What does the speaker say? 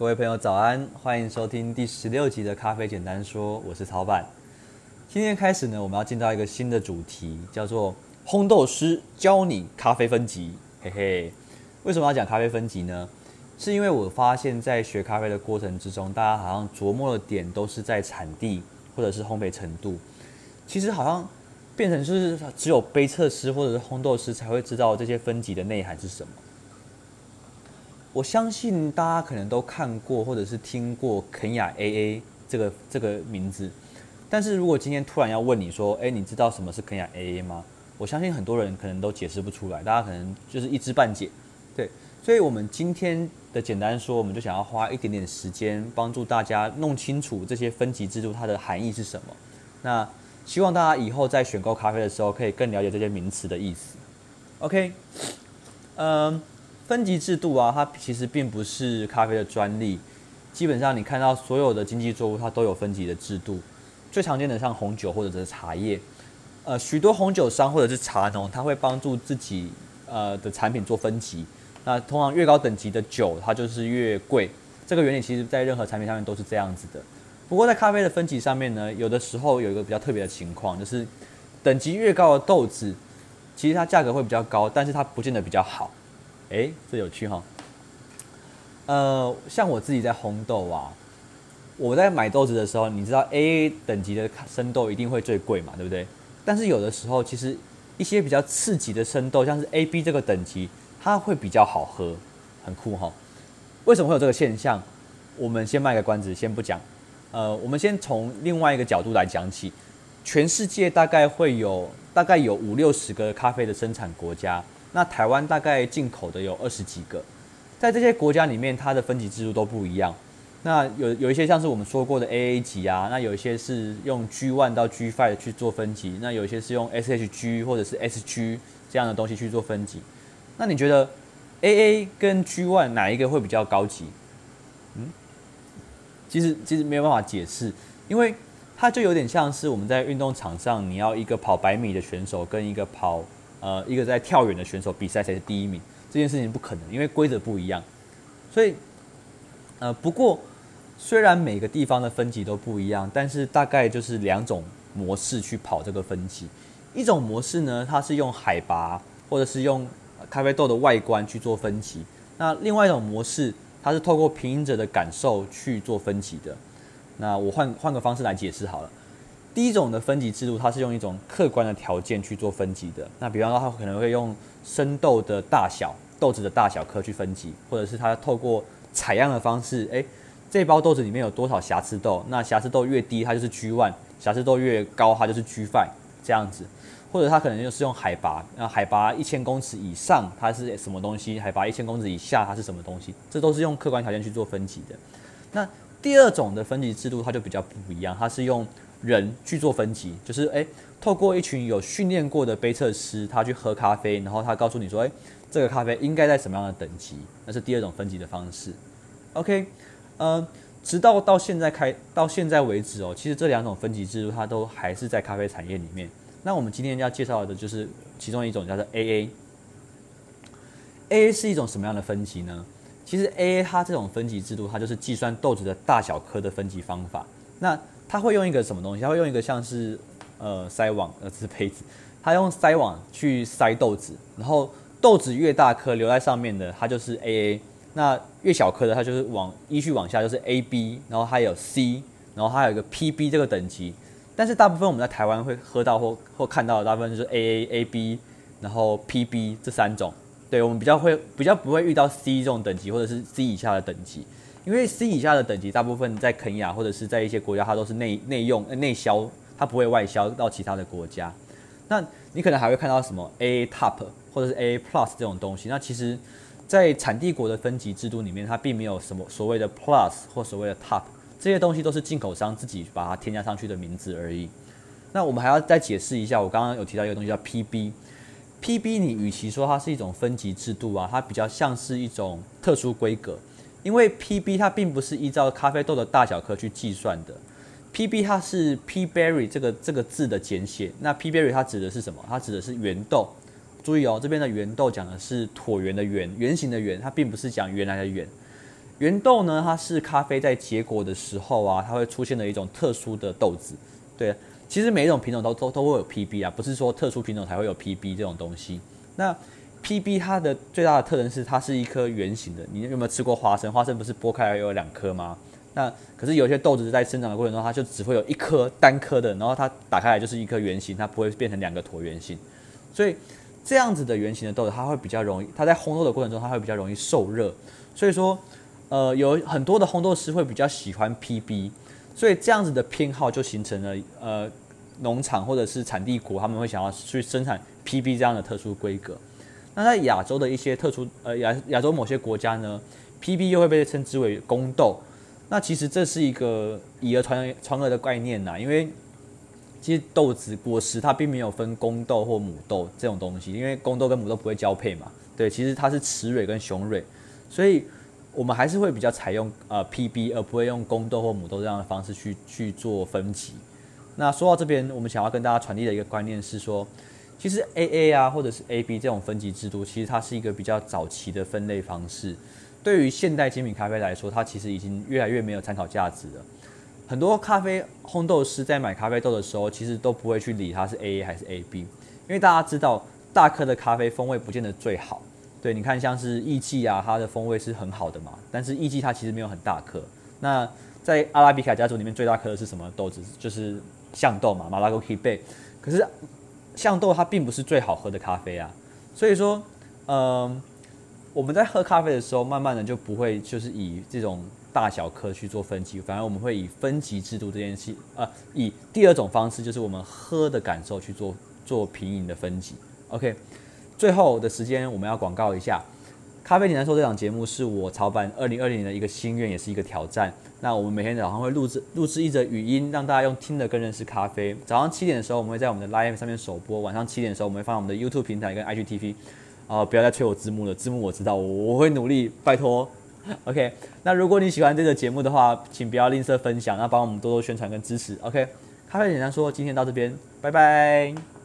各位朋友早安，欢迎收听第十六集的咖啡简单说，我是曹板。今天开始呢，我们要进到一个新的主题，叫做烘豆师教你咖啡分级。嘿嘿，为什么要讲咖啡分级呢？是因为我发现，在学咖啡的过程之中，大家好像琢磨的点都是在产地或者是烘焙程度，其实好像变成就是只有杯测师或者是烘豆师才会知道这些分级的内涵是什么。我相信大家可能都看过或者是听过肯亚 AA 这个这个名字，但是如果今天突然要问你说，诶，你知道什么是肯亚 AA 吗？我相信很多人可能都解释不出来，大家可能就是一知半解。对，所以我们今天的简单说，我们就想要花一点点时间，帮助大家弄清楚这些分级制度它的含义是什么。那希望大家以后在选购咖啡的时候，可以更了解这些名词的意思。OK，嗯。分级制度啊，它其实并不是咖啡的专利。基本上，你看到所有的经济作物，它都有分级的制度。最常见的像红酒或者是茶叶，呃，许多红酒商或者是茶农，他会帮助自己呃的产品做分级。那通常越高等级的酒，它就是越贵。这个原理其实在任何产品上面都是这样子的。不过在咖啡的分级上面呢，有的时候有一个比较特别的情况，就是等级越高的豆子，其实它价格会比较高，但是它不见得比较好。哎，这有趣哈。呃，像我自己在烘豆啊，我在买豆子的时候，你知道 A 等级的生豆一定会最贵嘛，对不对？但是有的时候，其实一些比较次级的生豆，像是 AB 这个等级，它会比较好喝，很酷哈。为什么会有这个现象？我们先卖个关子，先不讲。呃，我们先从另外一个角度来讲起。全世界大概会有大概有五六十个咖啡的生产国家。那台湾大概进口的有二十几个，在这些国家里面，它的分级制度都不一样。那有有一些像是我们说过的 AA 级啊，那有一些是用 G One 到 G Five 去做分级，那有一些是用 SHG 或者是 SG 这样的东西去做分级。那你觉得 AA 跟 G One 哪一个会比较高级？嗯，其实其实没有办法解释，因为它就有点像是我们在运动场上，你要一个跑百米的选手跟一个跑。呃，一个在跳远的选手比赛谁是第一名，这件事情不可能，因为规则不一样。所以，呃，不过虽然每个地方的分级都不一样，但是大概就是两种模式去跑这个分级。一种模式呢，它是用海拔或者是用咖啡豆的外观去做分级。那另外一种模式，它是透过品饮者的感受去做分级的。那我换换个方式来解释好了。第一种的分级制度，它是用一种客观的条件去做分级的。那比方说，它可能会用生豆的大小、豆子的大小颗去分级，或者是它透过采样的方式，诶，这包豆子里面有多少瑕疵豆？那瑕疵豆越低，它就是 G one；瑕疵豆越高，它就是 G five。这样子，或者它可能就是用海拔，那海拔一千公尺以上，它是什么东西？海拔一千公尺以下，它是什么东西？这都是用客观条件去做分级的。那第二种的分级制度，它就比较不一样，它是用人去做分级，就是诶，透过一群有训练过的杯测师，他去喝咖啡，然后他告诉你说，诶，这个咖啡应该在什么样的等级？那是第二种分级的方式。OK，呃，直到到现在开到现在为止哦，其实这两种分级制度它都还是在咖啡产业里面。那我们今天要介绍的就是其中一种叫做 AA。AA 是一种什么样的分级呢？其实 AA 它这种分级制度，它就是计算豆子的大小颗的分级方法。那他会用一个什么东西？他会用一个像是呃筛网，呃这是杯子，他用筛网去筛豆子，然后豆子越大颗留在上面的，它就是 AA，那越小颗的，它就是往依序往下就是 AB，然后还有 C，然后还有一个 PB 这个等级。但是大部分我们在台湾会喝到或或看到的大部分就是 AA、AB，然后 PB 这三种。对，我们比较会比较不会遇到 C 这种等级或者是 C 以下的等级。因为 C 以下的等级，大部分在肯亚或者是在一些国家，它都是内内用、内销，它不会外销到其他的国家。那你可能还会看到什么 AA Top 或者是 AA Plus 这种东西。那其实，在产地国的分级制度里面，它并没有什么所谓的 Plus 或所谓的 Top，这些东西都是进口商自己把它添加上去的名字而已。那我们还要再解释一下，我刚刚有提到一个东西叫 PB。PB 你与其说它是一种分级制度啊，它比较像是一种特殊规格。因为 PB 它并不是依照咖啡豆的大小颗去计算的，PB 它是 P berry 这个这个字的简写。那 P berry 它指的是什么？它指的是圆豆。注意哦，这边的圆豆讲的是椭圆的圆，圆形的圆，它并不是讲原来的圆。圆豆呢，它是咖啡在结果的时候啊，它会出现的一种特殊的豆子。对，其实每一种品种都都都会有 PB 啊，不是说特殊品种才会有 PB 这种东西。那 PB 它的最大的特征是它是一颗圆形的。你有没有吃过花生？花生不是剥开来有两颗吗？那可是有些豆子在生长的过程中，它就只会有一颗单颗的，然后它打开来就是一颗圆形，它不会变成两个椭圆形。所以这样子的圆形的豆子，它会比较容易，它在烘豆的过程中，它会比较容易受热。所以说。呃，有很多的烘豆师会比较喜欢 PB，所以这样子的偏好就形成了呃，农场或者是产地国他们会想要去生产 PB 这样的特殊规格。那在亚洲的一些特殊呃亚亚洲某些国家呢，PB 又会被称之为公豆。那其实这是一个以讹传传讹的概念呐，因为其实豆子果实它并没有分公豆或母豆这种东西，因为公豆跟母豆不会交配嘛。对，其实它是雌蕊跟雄蕊，所以。我们还是会比较采用呃 PB，而不会用公豆或母豆这样的方式去去做分级。那说到这边，我们想要跟大家传递的一个观念是说，其实 AA 啊或者是 AB 这种分级制度，其实它是一个比较早期的分类方式。对于现代精品咖啡来说，它其实已经越来越没有参考价值了。很多咖啡烘豆师在买咖啡豆的时候，其实都不会去理它是 AA 还是 AB，因为大家知道大颗的咖啡风味不见得最好。对，你看像是艺妓啊，它的风味是很好的嘛。但是艺妓它其实没有很大颗。那在阿拉比卡家族里面最大颗的是什么豆子？就是象豆嘛，马拉戈基贝。可是象豆它并不是最好喝的咖啡啊。所以说，嗯、我们在喝咖啡的时候，慢慢的就不会就是以这种大小颗去做分级，反而我们会以分级制度这件事，呃，以第二种方式，就是我们喝的感受去做做品饮的分级。OK。最后的时间，我们要广告一下《咖啡简单说》这档节目是我草办二零二零年的一个心愿，也是一个挑战。那我们每天早上会录制录制一则语音，让大家用听的更认识咖啡。早上七点的时候，我们会在我们的 Live 上面首播；晚上七点的时候，我们会放在我们的 YouTube 平台跟 IGTV。啊，不要再催我字幕了，字幕我知道，我我会努力，拜托。OK，那如果你喜欢这个节目的话，请不要吝啬分享，那帮我们多多宣传跟支持。OK，咖啡简单说，今天到这边，拜拜。